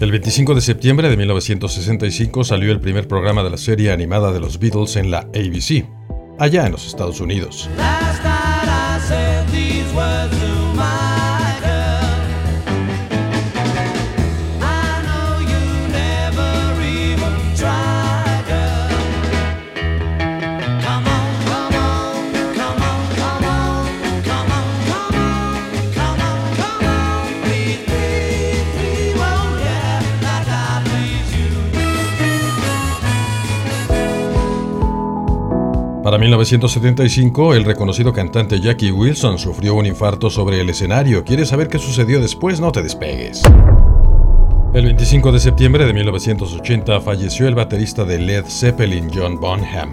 El 25 de septiembre de 1965 salió el primer programa de la serie animada de los Beatles en la ABC, allá en los Estados Unidos. Para 1975, el reconocido cantante Jackie Wilson sufrió un infarto sobre el escenario. ¿Quieres saber qué sucedió después? No te despegues. El 25 de septiembre de 1980 falleció el baterista de Led Zeppelin, John Bonham.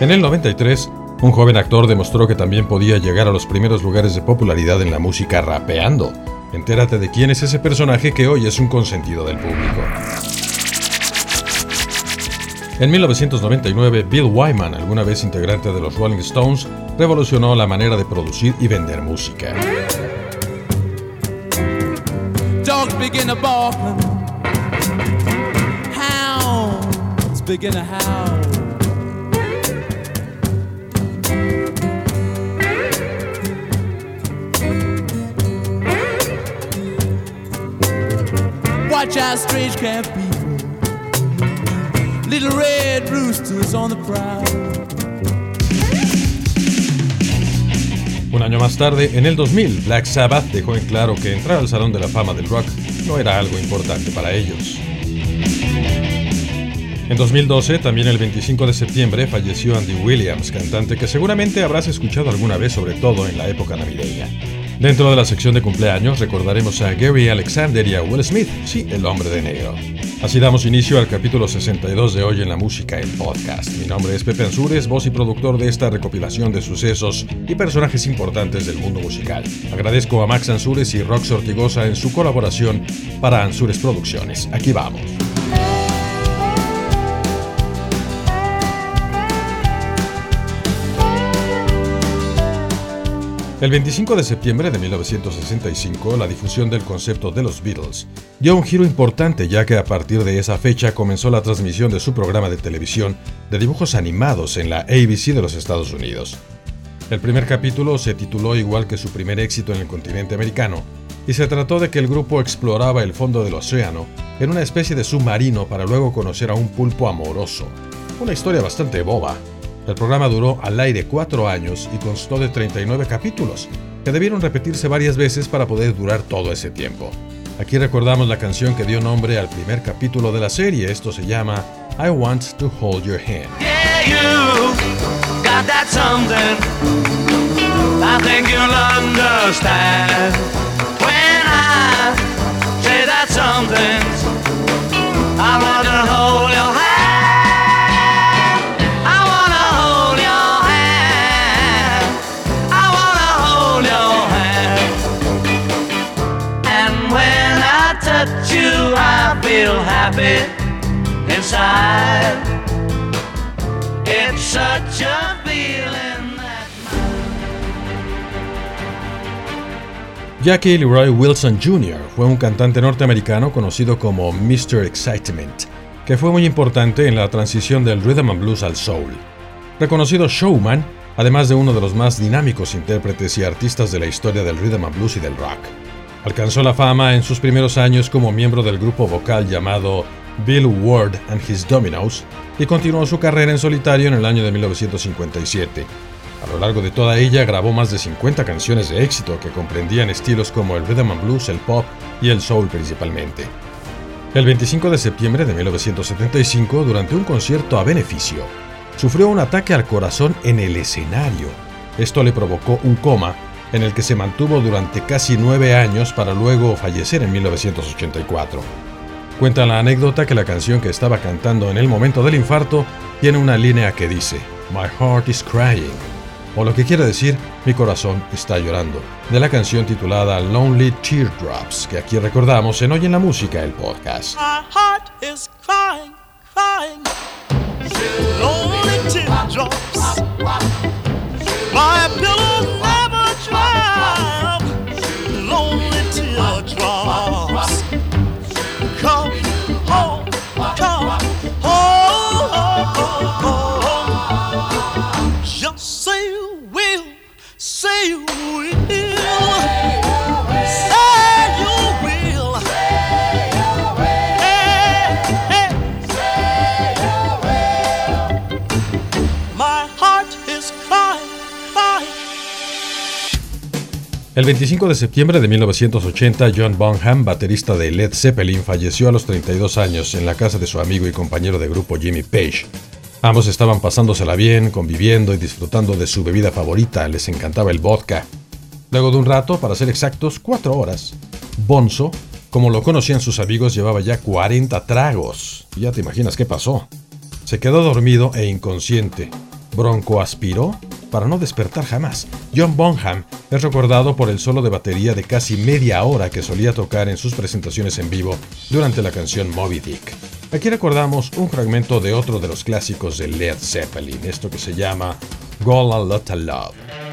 En el 93, un joven actor demostró que también podía llegar a los primeros lugares de popularidad en la música rapeando. Entérate de quién es ese personaje que hoy es un consentido del público. En 1999, Bill Wyman, alguna vez integrante de los Rolling Stones, revolucionó la manera de producir y vender música. Watch strange camp people. Little red roosters on the. Un año más tarde, en el 2000, Black Sabbath dejó en claro que entrar al Salón de la Fama del Rock no era algo importante para ellos. En 2012, también el 25 de septiembre, falleció Andy Williams, cantante que seguramente habrás escuchado alguna vez, sobre todo en la época navideña. Dentro de la sección de cumpleaños recordaremos a Gary Alexander y a Will Smith, sí, el hombre de negro. Así damos inicio al capítulo 62 de Hoy en la Música, el podcast. Mi nombre es Pepe Ansures, voz y productor de esta recopilación de sucesos y personajes importantes del mundo musical. Agradezco a Max Ansures y Rox Ortigosa en su colaboración para Ansures Producciones. Aquí vamos. El 25 de septiembre de 1965, la difusión del concepto de los Beatles dio un giro importante ya que a partir de esa fecha comenzó la transmisión de su programa de televisión de dibujos animados en la ABC de los Estados Unidos. El primer capítulo se tituló igual que su primer éxito en el continente americano, y se trató de que el grupo exploraba el fondo del océano en una especie de submarino para luego conocer a un pulpo amoroso. Una historia bastante boba, el programa duró al aire cuatro años y constó de 39 capítulos, que debieron repetirse varias veces para poder durar todo ese tiempo. Aquí recordamos la canción que dio nombre al primer capítulo de la serie, esto se llama I Want to Hold Your Hand. You that when I say that. feel happy inside. Jackie Leroy Wilson Jr. fue un cantante norteamericano conocido como Mr. Excitement, que fue muy importante en la transición del rhythm and blues al soul. Reconocido showman, además de uno de los más dinámicos intérpretes y artistas de la historia del rhythm and blues y del rock. Alcanzó la fama en sus primeros años como miembro del grupo vocal llamado Bill Ward and His Dominoes y continuó su carrera en solitario en el año de 1957 a lo largo de toda ella grabó más de 50 canciones de éxito que comprendían estilos como el rhythm and blues, el pop y el soul principalmente. El 25 de septiembre de 1975, durante un concierto a beneficio, sufrió un ataque al corazón en el escenario. Esto le provocó un coma en el que se mantuvo durante casi nueve años para luego fallecer en 1984. Cuenta la anécdota que la canción que estaba cantando en el momento del infarto tiene una línea que dice, My heart is crying o lo que quiere decir Mi corazón está llorando, de la canción titulada Lonely Teardrops, que aquí recordamos en Hoy en la Música, el podcast. My heart is crying, crying. Lonely teardrops. My pillow El 25 de septiembre de 1980, John Bonham, baterista de Led Zeppelin, falleció a los 32 años en la casa de su amigo y compañero de grupo Jimmy Page. Ambos estaban pasándosela bien, conviviendo y disfrutando de su bebida favorita, les encantaba el vodka. Luego de un rato, para ser exactos, cuatro horas, Bonzo, como lo conocían sus amigos, llevaba ya 40 tragos. Ya te imaginas qué pasó. Se quedó dormido e inconsciente. Bronco aspiró para no despertar jamás. John Bonham es recordado por el solo de batería de casi media hora que solía tocar en sus presentaciones en vivo durante la canción Moby Dick. Aquí recordamos un fragmento de otro de los clásicos de Led Zeppelin, esto que se llama Gola Lotta Love.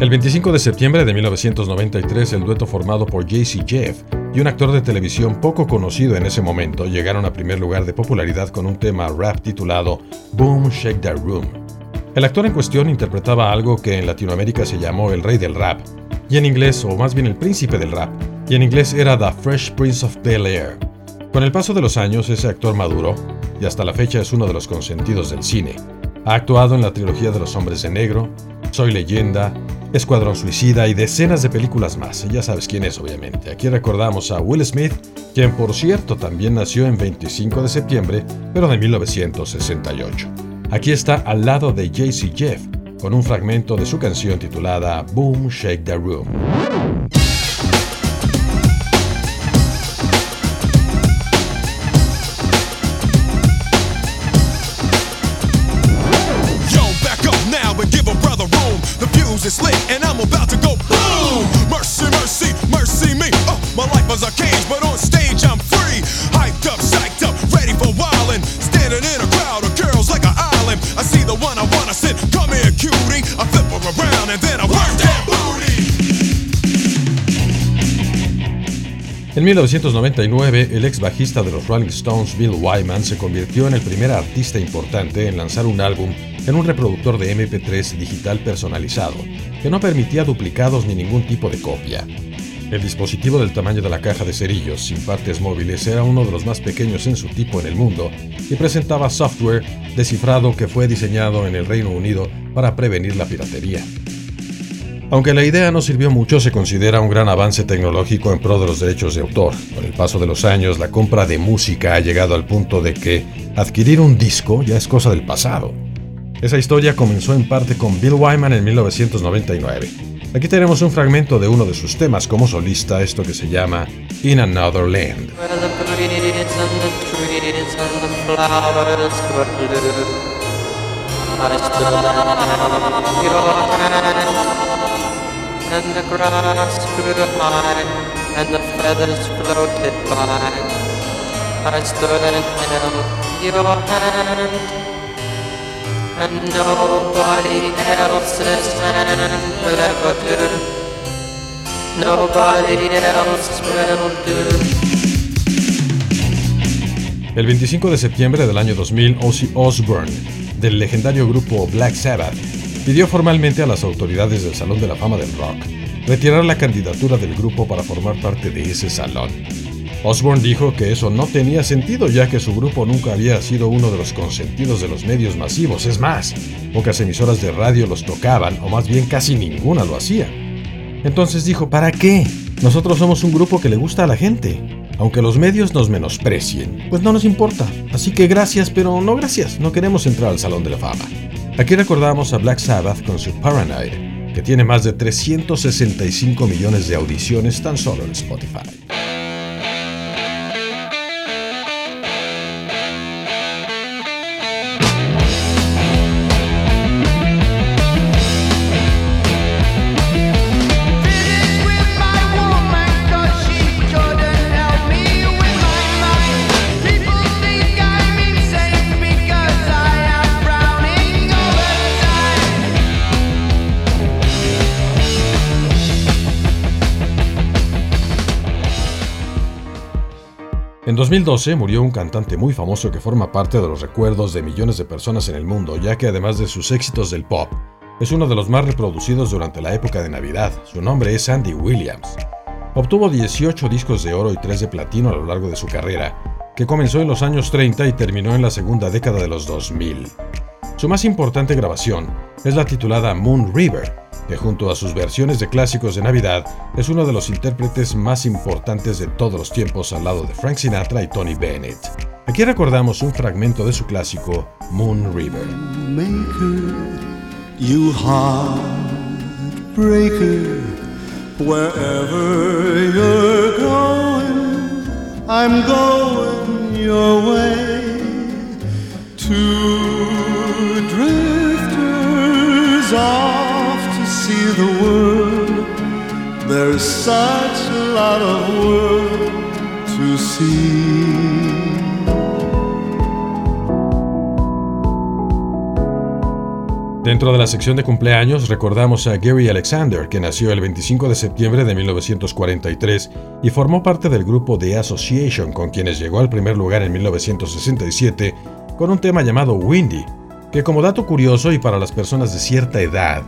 El 25 de septiembre de 1993, el dueto formado por JC Jeff y un actor de televisión poco conocido en ese momento llegaron a primer lugar de popularidad con un tema rap titulado Boom Shake That Room. El actor en cuestión interpretaba algo que en Latinoamérica se llamó el rey del rap, y en inglés, o más bien el príncipe del rap, y en inglés era The Fresh Prince of Bel Air. Con el paso de los años, ese actor maduró, y hasta la fecha es uno de los consentidos del cine. Ha actuado en la trilogía de los hombres de negro, Soy leyenda, Escuadrón Suicida y decenas de películas más. Ya sabes quién es, obviamente. Aquí recordamos a Will Smith, quien por cierto también nació en 25 de septiembre, pero de 1968. Aquí está al lado de JC Jeff, con un fragmento de su canción titulada Boom Shake the Room. I'm about to go. Mercy, mercy, mercy me. Oh, my life was a cage, but on stage I'm free. Hyped up, psyched up, ready for wildin'. Standing in a crowd of girls like an island. I see the one I. Come here, cutie. I flip around and then booty. En 1999, el ex bajista de los Rolling Stones, Bill Wyman, se convirtió en el primer artista importante en lanzar un álbum en un reproductor de MP3 digital personalizado, que no permitía duplicados ni ningún tipo de copia. El dispositivo del tamaño de la caja de cerillos sin partes móviles era uno de los más pequeños en su tipo en el mundo y presentaba software descifrado que fue diseñado en el Reino Unido para prevenir la piratería. Aunque la idea no sirvió mucho, se considera un gran avance tecnológico en pro de los derechos de autor. Con el paso de los años, la compra de música ha llegado al punto de que adquirir un disco ya es cosa del pasado. Esa historia comenzó en parte con Bill Wyman en 1999. Aquí tenemos un fragmento de uno de sus temas como solista, esto que se llama In Another Land. And nobody else's will ever do. Nobody else will do. El 25 de septiembre del año 2000, Ozzy Osbourne, del legendario grupo Black Sabbath, pidió formalmente a las autoridades del Salón de la Fama del Rock retirar la candidatura del grupo para formar parte de ese salón. Osborne dijo que eso no tenía sentido ya que su grupo nunca había sido uno de los consentidos de los medios masivos, es más, pocas emisoras de radio los tocaban o más bien casi ninguna lo hacía. Entonces dijo, ¿para qué? Nosotros somos un grupo que le gusta a la gente. Aunque los medios nos menosprecien, pues no nos importa. Así que gracias, pero no gracias, no queremos entrar al Salón de la Fama. Aquí recordamos a Black Sabbath con su Paranoid, que tiene más de 365 millones de audiciones tan solo en Spotify. 2012 murió un cantante muy famoso que forma parte de los recuerdos de millones de personas en el mundo, ya que además de sus éxitos del pop, es uno de los más reproducidos durante la época de Navidad. Su nombre es Andy Williams. Obtuvo 18 discos de oro y 3 de platino a lo largo de su carrera, que comenzó en los años 30 y terminó en la segunda década de los 2000. Su más importante grabación es la titulada Moon River, que junto a sus versiones de clásicos de Navidad es uno de los intérpretes más importantes de todos los tiempos al lado de Frank Sinatra y Tony Bennett. Aquí recordamos un fragmento de su clásico Moon River. Such a lot of world. Dentro de la sección de cumpleaños recordamos a Gary Alexander, que nació el 25 de septiembre de 1943 y formó parte del grupo The Association, con quienes llegó al primer lugar en 1967 con un tema llamado Windy, que como dato curioso y para las personas de cierta edad,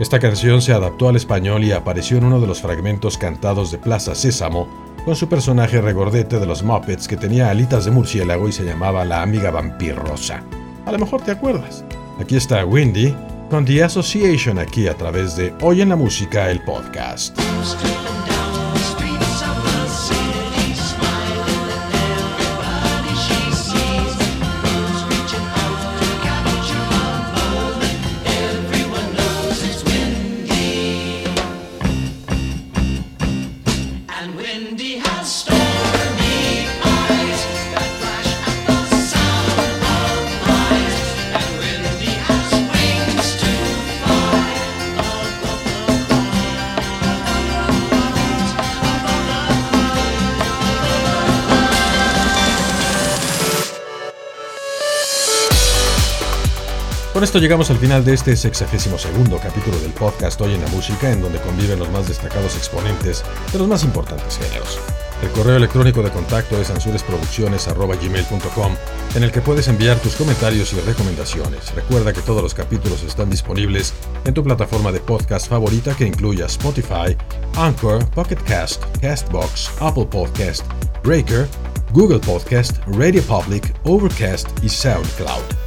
esta canción se adaptó al español y apareció en uno de los fragmentos cantados de Plaza Sésamo, con su personaje regordete de los Muppets que tenía alitas de murciélago y se llamaba la amiga vampirrosa. A lo mejor te acuerdas. Aquí está Windy con The Association aquí a través de Hoy en la Música, el podcast. Con esto llegamos al final de este sexagésimo segundo capítulo del podcast Hoy en la Música, en donde conviven los más destacados exponentes de los más importantes géneros. El correo electrónico de contacto es ansuresproducciones.gmail.com, en el que puedes enviar tus comentarios y recomendaciones. Recuerda que todos los capítulos están disponibles en tu plataforma de podcast favorita que incluya Spotify, Anchor, Pocket Cast, Castbox, Apple Podcast, Breaker, Google Podcast, Radio Public, Overcast y SoundCloud.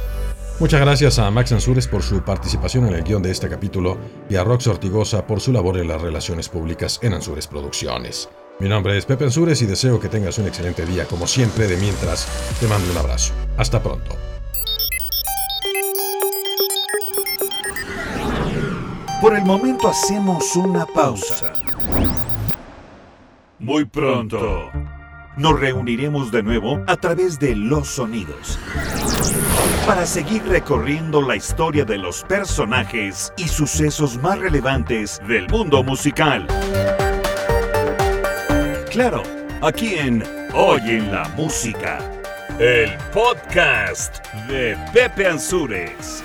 Muchas gracias a Max Ansures por su participación en el guion de este capítulo y a Rox Ortigosa por su labor en las relaciones públicas en Ansures Producciones. Mi nombre es Pepe Ansures y deseo que tengas un excelente día como siempre. De mientras, te mando un abrazo. Hasta pronto. Por el momento hacemos una pausa. Muy pronto nos reuniremos de nuevo a través de los sonidos para seguir recorriendo la historia de los personajes y sucesos más relevantes del mundo musical. Claro, aquí en Hoy en la Música, el podcast de Pepe Ansures.